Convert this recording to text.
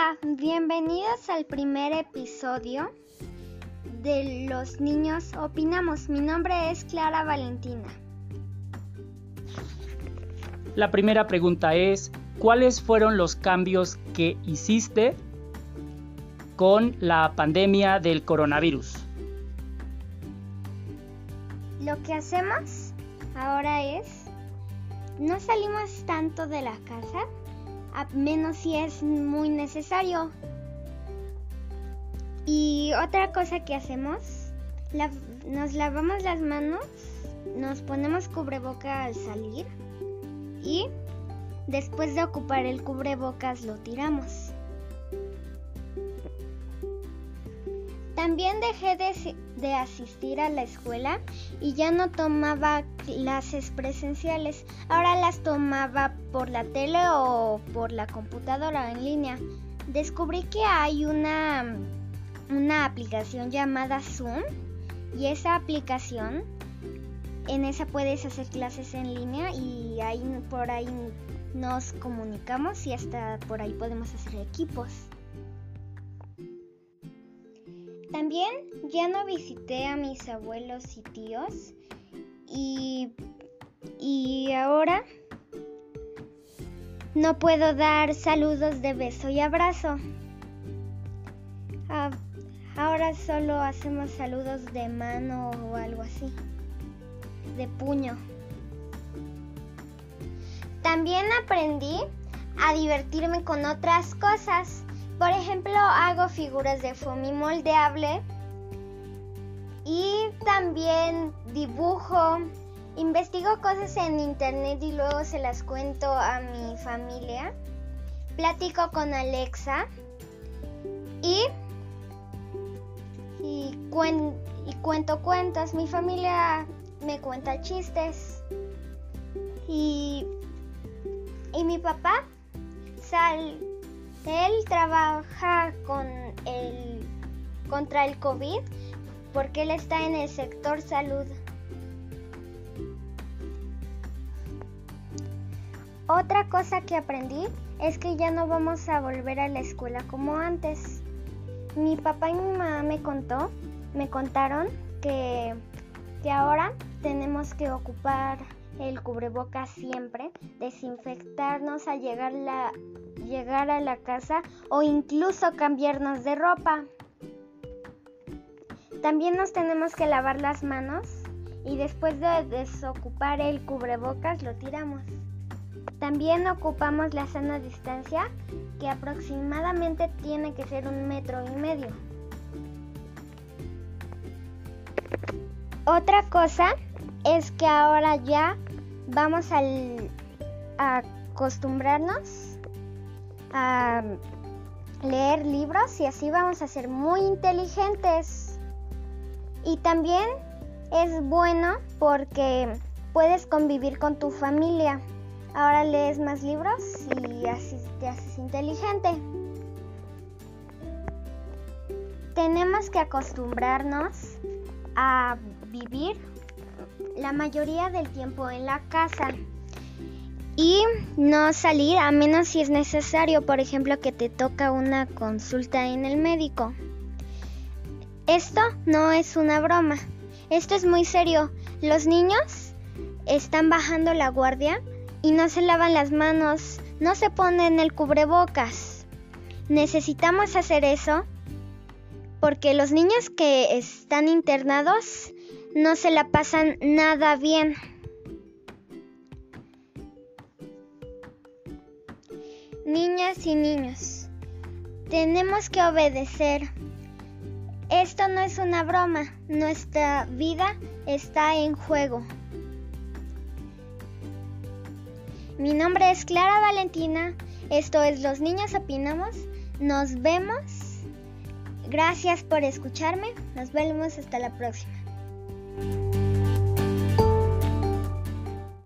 Hola, bienvenidos al primer episodio de Los Niños Opinamos. Mi nombre es Clara Valentina. La primera pregunta es, ¿cuáles fueron los cambios que hiciste con la pandemia del coronavirus? Lo que hacemos ahora es, no salimos tanto de la casa, a menos si es muy necesario. Y otra cosa que hacemos, nos lavamos las manos, nos ponemos cubreboca al salir y después de ocupar el cubrebocas lo tiramos. También dejé de, asistir a la escuela y ya no tomaba clases presenciales. Ahora las tomaba por la tele o por la computadora en línea. Descubrí que hay una, una aplicación llamada Zoom y esa aplicación, en esa puedes hacer clases en línea y ahí por ahí nos comunicamos y hasta por ahí podemos hacer equipos. También ya no visité a mis abuelos y tíos y, y ahora no puedo dar saludos de beso y abrazo. Ah, ahora solo hacemos saludos de mano o algo así, de puño. También aprendí a divertirme con otras cosas. Por ejemplo, hago figuras de foamy moldeable y también dibujo, investigo cosas en internet y luego se las cuento a mi familia. Platico con Alexa y, y, y cuento cuentos. Mi familia me cuenta chistes. Y, y mi papá sal, él trabaja con el, contra el COVID porque él está en el sector salud. Otra cosa que aprendí es que ya no vamos a volver a la escuela como antes. Mi papá y mi mamá me contó, me contaron que, que ahora tenemos que ocupar el cubrebocas siempre, desinfectarnos al llegar, la, llegar a la casa o incluso cambiarnos de ropa. También nos tenemos que lavar las manos y después de desocupar el cubrebocas lo tiramos. También ocupamos la sana distancia que aproximadamente tiene que ser un metro y medio. Otra cosa es que ahora ya vamos a acostumbrarnos a leer libros y así vamos a ser muy inteligentes. Y también es bueno porque puedes convivir con tu familia. Ahora lees más libros y así te haces inteligente. Tenemos que acostumbrarnos a vivir la mayoría del tiempo en la casa y no salir a menos si es necesario, por ejemplo, que te toca una consulta en el médico. Esto no es una broma, esto es muy serio. Los niños están bajando la guardia y no se lavan las manos, no se ponen el cubrebocas. Necesitamos hacer eso porque los niños que están internados no se la pasan nada bien. Niñas y niños, tenemos que obedecer. Esto no es una broma, nuestra vida está en juego. Mi nombre es Clara Valentina, esto es Los Niños Opinamos, nos vemos. Gracias por escucharme, nos vemos hasta la próxima.